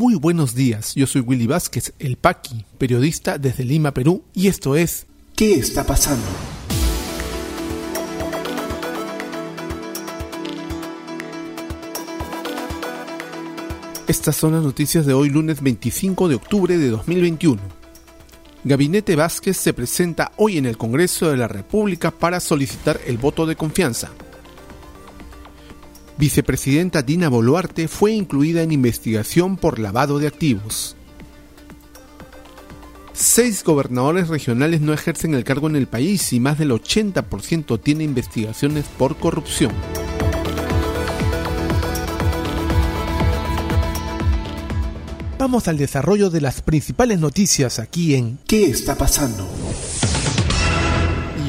Muy buenos días, yo soy Willy Vázquez, el Paqui, periodista desde Lima, Perú, y esto es ¿Qué está pasando? Estas son las noticias de hoy lunes 25 de octubre de 2021. Gabinete Vázquez se presenta hoy en el Congreso de la República para solicitar el voto de confianza. Vicepresidenta Dina Boluarte fue incluida en investigación por lavado de activos. Seis gobernadores regionales no ejercen el cargo en el país y más del 80% tiene investigaciones por corrupción. Vamos al desarrollo de las principales noticias aquí en ¿Qué está pasando?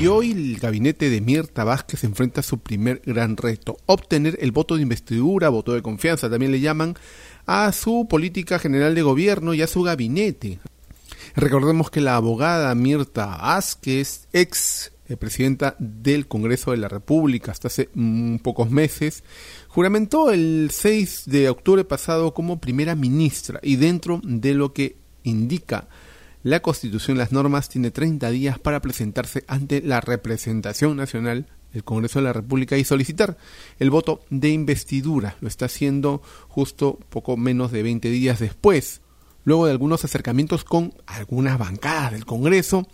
Y hoy el gabinete de Mirta Vázquez enfrenta su primer gran reto, obtener el voto de investidura, voto de confianza, también le llaman, a su política general de gobierno y a su gabinete. Recordemos que la abogada Mirta Vázquez, ex eh, presidenta del Congreso de la República hasta hace mm, pocos meses, juramentó el 6 de octubre pasado como primera ministra y dentro de lo que indica la Constitución, las normas, tiene 30 días para presentarse ante la representación nacional el Congreso de la República y solicitar el voto de investidura. Lo está haciendo justo poco menos de 20 días después, luego de algunos acercamientos con algunas bancadas del Congreso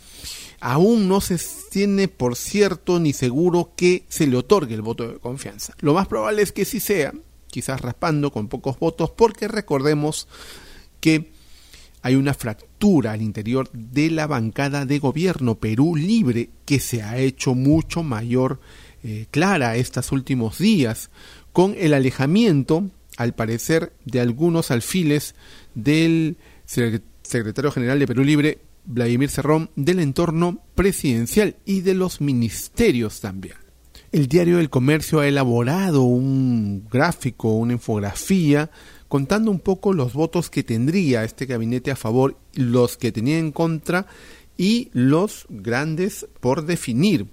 aún no se tiene por cierto ni seguro que se le otorgue el voto de confianza. Lo más probable es que sí sea, quizás raspando con pocos votos, porque recordemos que hay una fractura al interior de la bancada de gobierno Perú Libre que se ha hecho mucho mayor eh, clara estos últimos días con el alejamiento, al parecer, de algunos alfiles del secretario general de Perú Libre, Vladimir Cerrón del entorno presidencial y de los ministerios también. El diario del Comercio ha elaborado un gráfico, una infografía, contando un poco los votos que tendría este gabinete a favor, los que tenía en contra y los grandes por definir.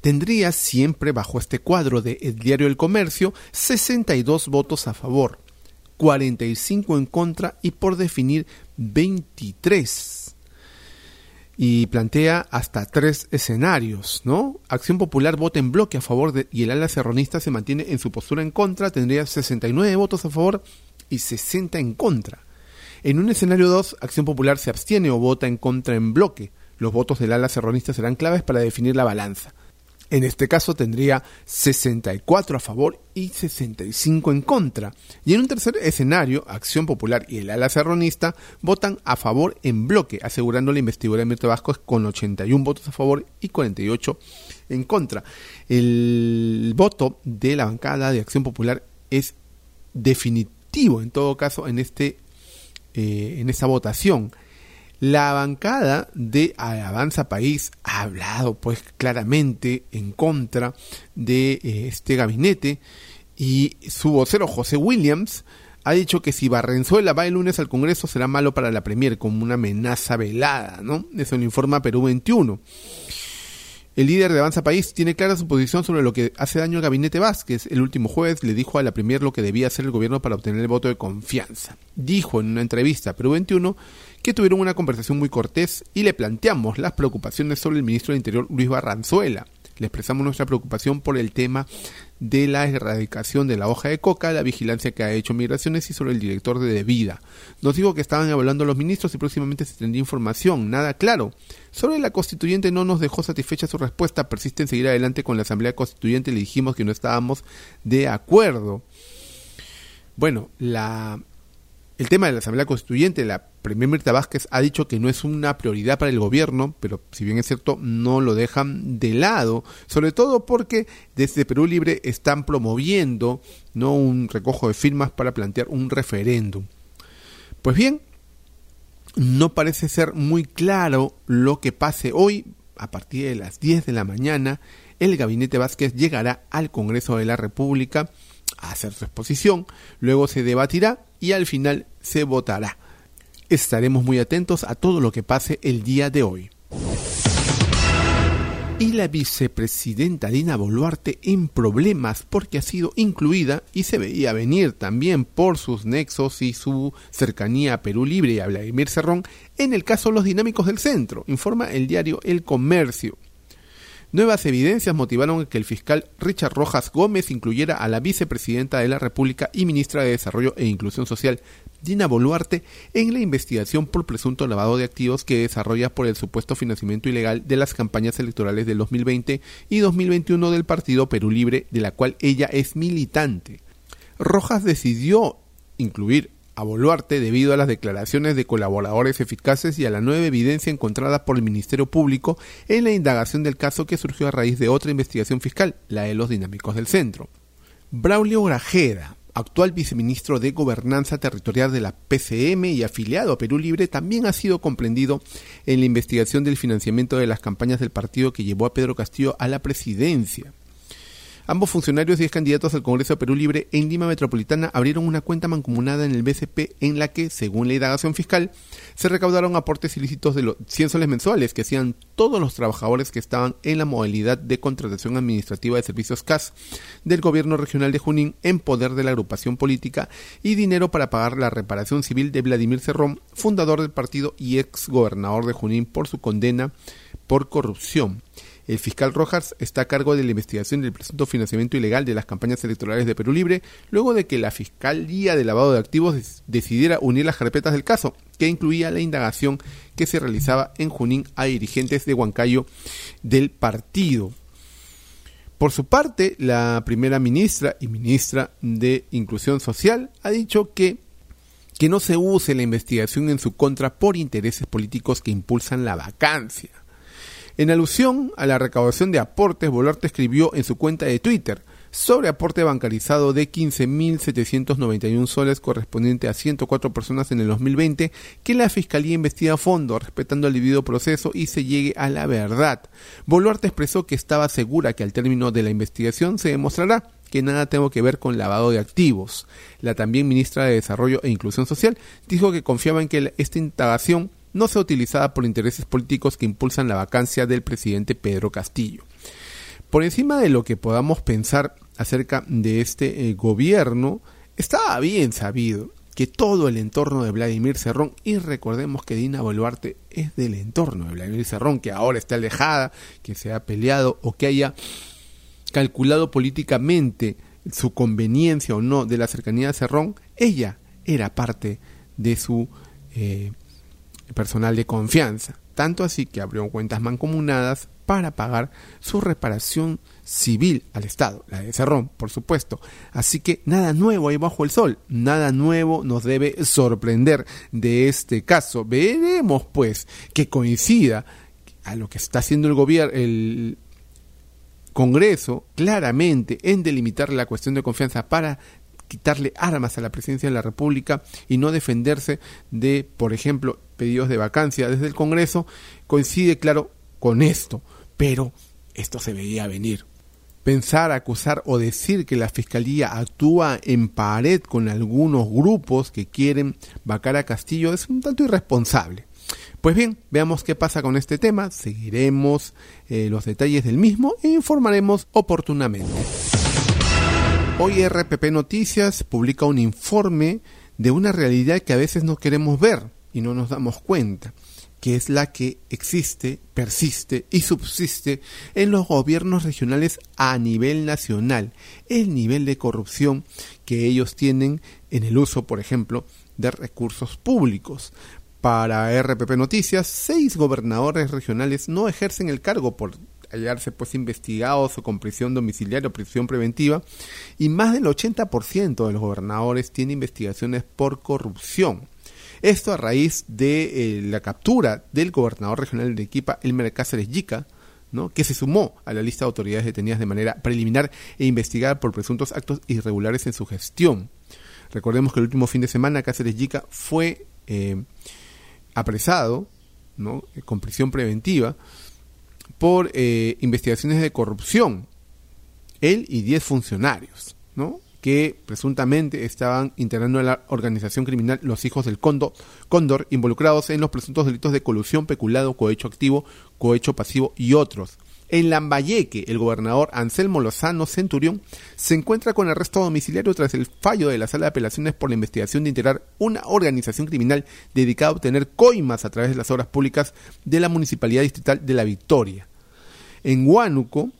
Tendría siempre bajo este cuadro de El Diario del Comercio 62 votos a favor, 45 en contra y por definir 23 y plantea hasta tres escenarios, ¿no? Acción Popular vota en bloque a favor y el ala serronista se mantiene en su postura en contra, tendría 69 votos a favor y 60 en contra. En un escenario 2, Acción Popular se abstiene o vota en contra en bloque. Los votos del ala serronista serán claves para definir la balanza. En este caso tendría 64 a favor y 65 en contra. Y en un tercer escenario, Acción Popular y el ala serronista votan a favor en bloque, asegurando la investidura de Mirta Vasco con 81 votos a favor y 48 en contra. El voto de la bancada de Acción Popular es definitivo en todo caso en este eh, en esta votación la bancada de Avanza País ha hablado pues claramente en contra de eh, este gabinete y su vocero José Williams ha dicho que si Barrenzuela va el lunes al Congreso será malo para la Premier como una amenaza velada, ¿no? Eso lo informa Perú 21. El líder de Avanza País tiene clara su posición sobre lo que hace daño al gabinete Vázquez. El último jueves le dijo a la Premier lo que debía hacer el gobierno para obtener el voto de confianza. Dijo en una entrevista a Perú 21 que tuvieron una conversación muy cortés y le planteamos las preocupaciones sobre el ministro del Interior Luis Barranzuela. Le expresamos nuestra preocupación por el tema de la erradicación de la hoja de coca, la vigilancia que ha hecho Migraciones y sobre el director de Debida. Nos dijo que estaban evaluando los ministros y próximamente se tendría información. Nada claro. Sobre la constituyente no nos dejó satisfecha su respuesta. Persiste en seguir adelante con la asamblea constituyente. Le dijimos que no estábamos de acuerdo. Bueno, la el tema de la Asamblea Constituyente, la Premier Mirta Vázquez ha dicho que no es una prioridad para el gobierno, pero si bien es cierto, no lo dejan de lado, sobre todo porque desde Perú Libre están promoviendo no un recojo de firmas para plantear un referéndum. Pues bien, no parece ser muy claro lo que pase hoy, a partir de las 10 de la mañana, el gabinete Vázquez llegará al Congreso de la República a hacer su exposición, luego se debatirá y al final se votará. Estaremos muy atentos a todo lo que pase el día de hoy. y la vicepresidenta Dina Boluarte en problemas porque ha sido incluida y se veía venir también por sus nexos y su cercanía a Perú Libre y a Vladimir Cerrón en el caso Los Dinámicos del Centro, informa el diario El Comercio. Nuevas evidencias motivaron que el fiscal Richard Rojas Gómez incluyera a la vicepresidenta de la República y ministra de Desarrollo e Inclusión Social, Dina Boluarte en la investigación por presunto lavado de activos que desarrolla por el supuesto financiamiento ilegal de las campañas electorales del 2020 y 2021 del Partido Perú Libre, de la cual ella es militante. Rojas decidió incluir a Boluarte debido a las declaraciones de colaboradores eficaces y a la nueva evidencia encontrada por el Ministerio Público en la indagación del caso que surgió a raíz de otra investigación fiscal, la de los dinámicos del centro. Braulio Grajeda, actual viceministro de Gobernanza Territorial de la PCM y afiliado a Perú Libre, también ha sido comprendido en la investigación del financiamiento de las campañas del partido que llevó a Pedro Castillo a la presidencia. Ambos funcionarios y candidatos al Congreso de Perú Libre en Lima Metropolitana abrieron una cuenta mancomunada en el BCP en la que, según la indagación fiscal, se recaudaron aportes ilícitos de los 100 soles mensuales que hacían todos los trabajadores que estaban en la modalidad de contratación administrativa de servicios CAS del gobierno regional de Junín en poder de la agrupación política y dinero para pagar la reparación civil de Vladimir Cerrón, fundador del partido y ex gobernador de Junín por su condena por corrupción. El fiscal Rojas está a cargo de la investigación del presunto financiamiento ilegal de las campañas electorales de Perú Libre, luego de que la Fiscalía de Lavado de Activos decidiera unir las carpetas del caso, que incluía la indagación que se realizaba en Junín a dirigentes de Huancayo del partido. Por su parte, la primera ministra y ministra de Inclusión Social ha dicho que que no se use la investigación en su contra por intereses políticos que impulsan la vacancia. En alusión a la recaudación de aportes, Boluarte escribió en su cuenta de Twitter sobre aporte bancarizado de 15.791 soles correspondiente a 104 personas en el 2020 que la Fiscalía investiga a fondo, respetando el debido proceso y se llegue a la verdad. Boluarte expresó que estaba segura que al término de la investigación se demostrará que nada tengo que ver con lavado de activos. La también ministra de Desarrollo e Inclusión Social dijo que confiaba en que esta indagación no sea utilizada por intereses políticos que impulsan la vacancia del presidente Pedro Castillo. Por encima de lo que podamos pensar acerca de este eh, gobierno, estaba bien sabido que todo el entorno de Vladimir Cerrón, y recordemos que Dina Boluarte es del entorno de Vladimir Cerrón, que ahora está alejada, que se ha peleado o que haya calculado políticamente su conveniencia o no de la cercanía de Cerrón, ella era parte de su eh, personal de confianza, tanto así que abrió cuentas mancomunadas para pagar su reparación civil al Estado, la de Cerrón, por supuesto. Así que nada nuevo ahí bajo el sol, nada nuevo nos debe sorprender de este caso. Veremos pues que coincida a lo que está haciendo el gobierno, el Congreso, claramente en delimitar la cuestión de confianza para quitarle armas a la presidencia de la República y no defenderse de, por ejemplo, pedidos de vacancia desde el Congreso, coincide, claro, con esto. Pero esto se veía venir. Pensar, acusar o decir que la Fiscalía actúa en pared con algunos grupos que quieren vacar a Castillo es un tanto irresponsable. Pues bien, veamos qué pasa con este tema, seguiremos eh, los detalles del mismo e informaremos oportunamente. Hoy RPP Noticias publica un informe de una realidad que a veces no queremos ver y no nos damos cuenta, que es la que existe, persiste y subsiste en los gobiernos regionales a nivel nacional, el nivel de corrupción que ellos tienen en el uso, por ejemplo, de recursos públicos. Para RPP Noticias, seis gobernadores regionales no ejercen el cargo por hallarse pues investigados o con prisión domiciliaria o prisión preventiva y más del 80% de los gobernadores tiene investigaciones por corrupción. Esto a raíz de eh, la captura del gobernador regional de Equipa, Elmer Cáceres Yica, ¿no? que se sumó a la lista de autoridades detenidas de manera preliminar e investigada por presuntos actos irregulares en su gestión. Recordemos que el último fin de semana Cáceres Yica fue eh, apresado ¿no? con prisión preventiva por eh, investigaciones de corrupción. Él y 10 funcionarios, ¿no? que presuntamente estaban integrando en la organización criminal Los Hijos del Cóndor, Cóndor, involucrados en los presuntos delitos de colusión, peculado, cohecho activo, cohecho pasivo y otros. En Lambayeque, el gobernador Anselmo Lozano Centurión se encuentra con arresto domiciliario tras el fallo de la Sala de Apelaciones por la investigación de integrar una organización criminal dedicada a obtener coimas a través de las obras públicas de la Municipalidad Distrital de La Victoria. En Huánuco,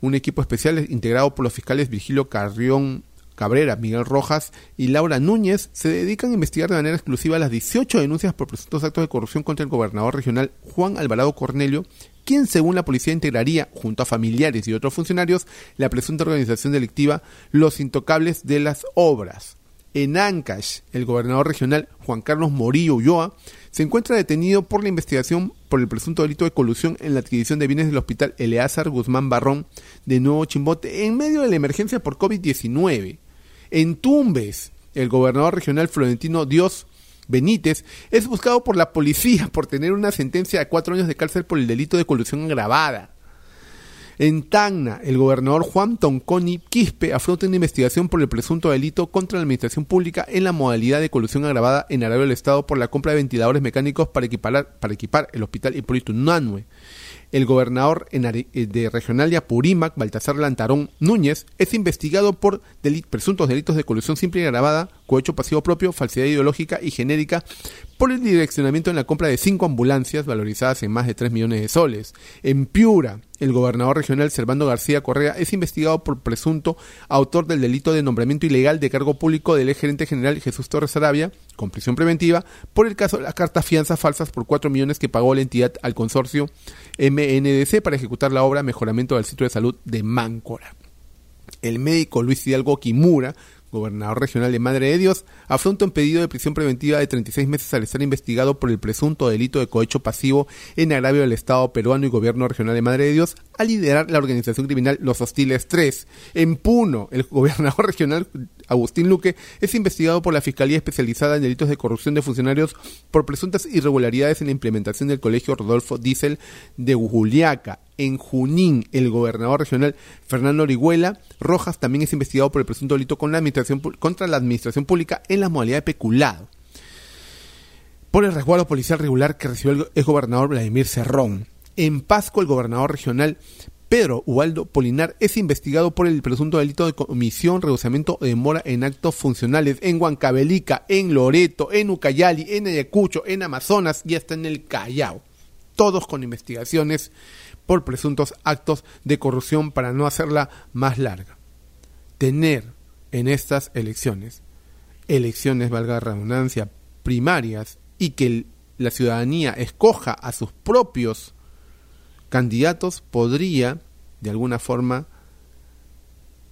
un equipo especial integrado por los fiscales Virgilio Carrión Cabrera, Miguel Rojas y Laura Núñez se dedican a investigar de manera exclusiva las 18 denuncias por presuntos actos de corrupción contra el gobernador regional Juan Alvarado Cornelio, quien según la policía integraría, junto a familiares y otros funcionarios, la presunta organización delictiva Los Intocables de las Obras. En Ancash, el gobernador regional Juan Carlos Morillo Ulloa se encuentra detenido por la investigación por el presunto delito de colusión en la adquisición de bienes del hospital Eleazar Guzmán Barrón de Nuevo Chimbote en medio de la emergencia por COVID-19. En Tumbes, el gobernador regional Florentino Dios Benítez es buscado por la policía por tener una sentencia de cuatro años de cárcel por el delito de colusión agravada. En Tacna, el gobernador Juan Tonconi Quispe afronta una investigación por el presunto delito contra la administración pública en la modalidad de colusión agravada en Arabia del Estado por la compra de ventiladores mecánicos para para equipar el hospital Hipólito Nanue el gobernador eh, de Regional de Apurímac, Baltasar Lantarón Núñez, es investigado por presuntos delitos de colusión simple y agravada, cohecho pasivo propio, falsedad ideológica y genérica por el direccionamiento en la compra de cinco ambulancias valorizadas en más de 3 millones de soles. En Piura, el gobernador regional Servando García Correa es investigado por presunto autor del delito de nombramiento ilegal de cargo público del ex gerente general Jesús Torres Arabia, con prisión preventiva, por el caso de las cartas fianzas falsas por 4 millones que pagó la entidad al consorcio MNDC para ejecutar la obra Mejoramiento del Sitio de Salud de Máncora. El médico Luis Hidalgo Kimura gobernador regional de Madre de Dios, afronta un pedido de prisión preventiva de 36 meses al estar investigado por el presunto delito de cohecho pasivo en agravio del Estado peruano y gobierno regional de Madre de Dios a liderar la organización criminal Los Hostiles 3. En Puno, el gobernador regional Agustín Luque es investigado por la Fiscalía Especializada en Delitos de Corrupción de Funcionarios por presuntas irregularidades en la implementación del Colegio Rodolfo Diesel de Juliaca. En Junín, el gobernador regional Fernando Orihuela Rojas también es investigado por el presunto delito con la administración, contra la administración pública en la modalidad de peculado. Por el resguardo policial regular que recibió el gobernador Vladimir Cerrón. En Pasco, el gobernador regional Pedro Ubaldo Polinar es investigado por el presunto delito de comisión, rehusamiento o demora en actos funcionales en Huancavelica, en Loreto, en Ucayali, en Ayacucho, en Amazonas y hasta en el Callao. Todos con investigaciones por presuntos actos de corrupción para no hacerla más larga. Tener en estas elecciones, elecciones, valga la redundancia, primarias y que la ciudadanía escoja a sus propios candidatos podría, de alguna forma,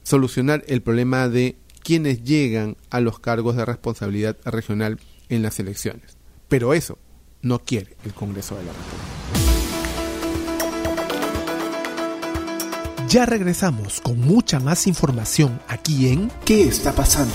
solucionar el problema de quienes llegan a los cargos de responsabilidad regional en las elecciones. Pero eso no quiere el Congreso de la República. Ya regresamos con mucha más información aquí en ¿Qué está pasando?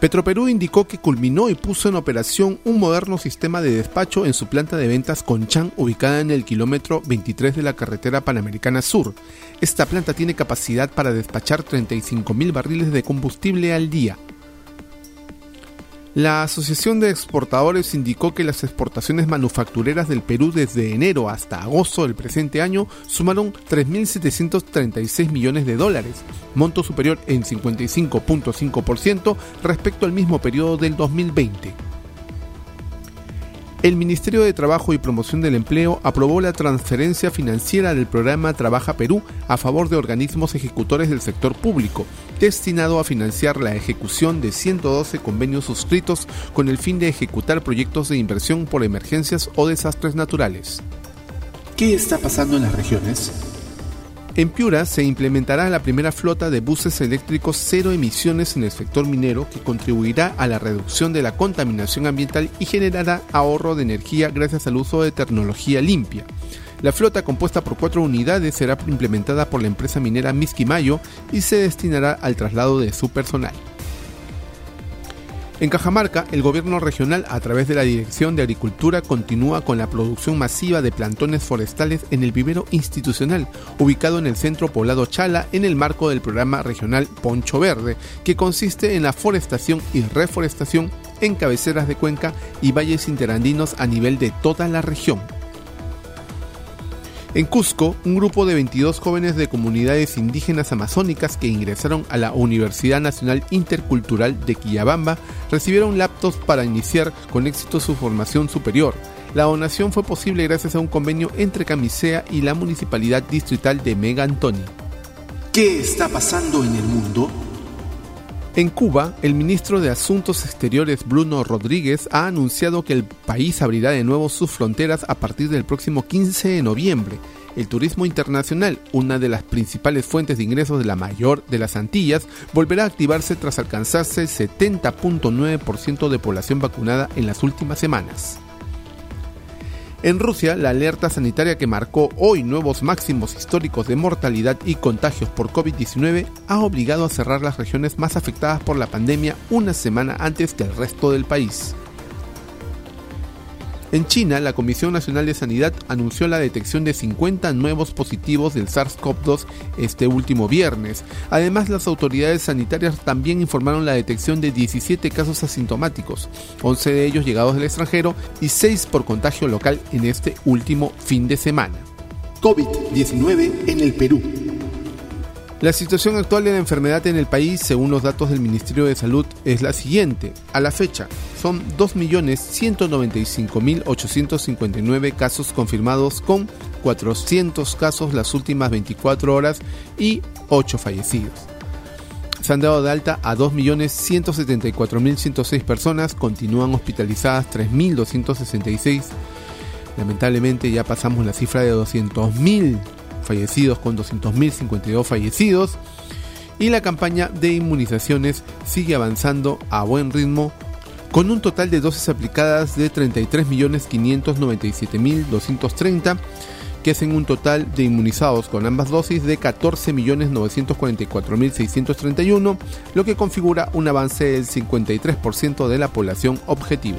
Petroperú indicó que culminó y puso en operación un moderno sistema de despacho en su planta de ventas Conchán ubicada en el kilómetro 23 de la carretera Panamericana Sur. Esta planta tiene capacidad para despachar 35.000 barriles de combustible al día, la Asociación de Exportadores indicó que las exportaciones manufactureras del Perú desde enero hasta agosto del presente año sumaron 3.736 millones de dólares, monto superior en 55.5% respecto al mismo periodo del 2020. El Ministerio de Trabajo y Promoción del Empleo aprobó la transferencia financiera del programa Trabaja Perú a favor de organismos ejecutores del sector público, destinado a financiar la ejecución de 112 convenios suscritos con el fin de ejecutar proyectos de inversión por emergencias o desastres naturales. ¿Qué está pasando en las regiones? En Piura se implementará la primera flota de buses eléctricos cero emisiones en el sector minero que contribuirá a la reducción de la contaminación ambiental y generará ahorro de energía gracias al uso de tecnología limpia. La flota compuesta por cuatro unidades será implementada por la empresa minera Misquimayo y se destinará al traslado de su personal. En Cajamarca, el gobierno regional, a través de la Dirección de Agricultura, continúa con la producción masiva de plantones forestales en el vivero institucional, ubicado en el centro poblado Chala, en el marco del programa regional Poncho Verde, que consiste en la forestación y reforestación en cabeceras de cuenca y valles interandinos a nivel de toda la región. En Cusco, un grupo de 22 jóvenes de comunidades indígenas amazónicas que ingresaron a la Universidad Nacional Intercultural de Quillabamba recibieron laptops para iniciar con éxito su formación superior. La donación fue posible gracias a un convenio entre Camisea y la Municipalidad Distrital de Mega Antoni. ¿Qué está pasando en el mundo? En Cuba, el ministro de Asuntos Exteriores Bruno Rodríguez ha anunciado que el país abrirá de nuevo sus fronteras a partir del próximo 15 de noviembre. El turismo internacional, una de las principales fuentes de ingresos de la mayor de las Antillas, volverá a activarse tras alcanzarse el 70.9% de población vacunada en las últimas semanas. En Rusia, la alerta sanitaria que marcó hoy nuevos máximos históricos de mortalidad y contagios por COVID-19 ha obligado a cerrar las regiones más afectadas por la pandemia una semana antes que el resto del país. En China, la Comisión Nacional de Sanidad anunció la detección de 50 nuevos positivos del SARS-CoV-2 este último viernes. Además, las autoridades sanitarias también informaron la detección de 17 casos asintomáticos, 11 de ellos llegados del extranjero y 6 por contagio local en este último fin de semana. COVID-19 en el Perú. La situación actual de la enfermedad en el país, según los datos del Ministerio de Salud, es la siguiente. A la fecha, son 2.195.859 casos confirmados con 400 casos las últimas 24 horas y 8 fallecidos. Se han dado de alta a 2.174.106 personas, continúan hospitalizadas 3.266. Lamentablemente ya pasamos la cifra de 200.000 fallecidos con 200.052 fallecidos y la campaña de inmunizaciones sigue avanzando a buen ritmo con un total de dosis aplicadas de 33.597.230 que hacen un total de inmunizados con ambas dosis de 14.944.631, lo que configura un avance del 53% de la población objetiva.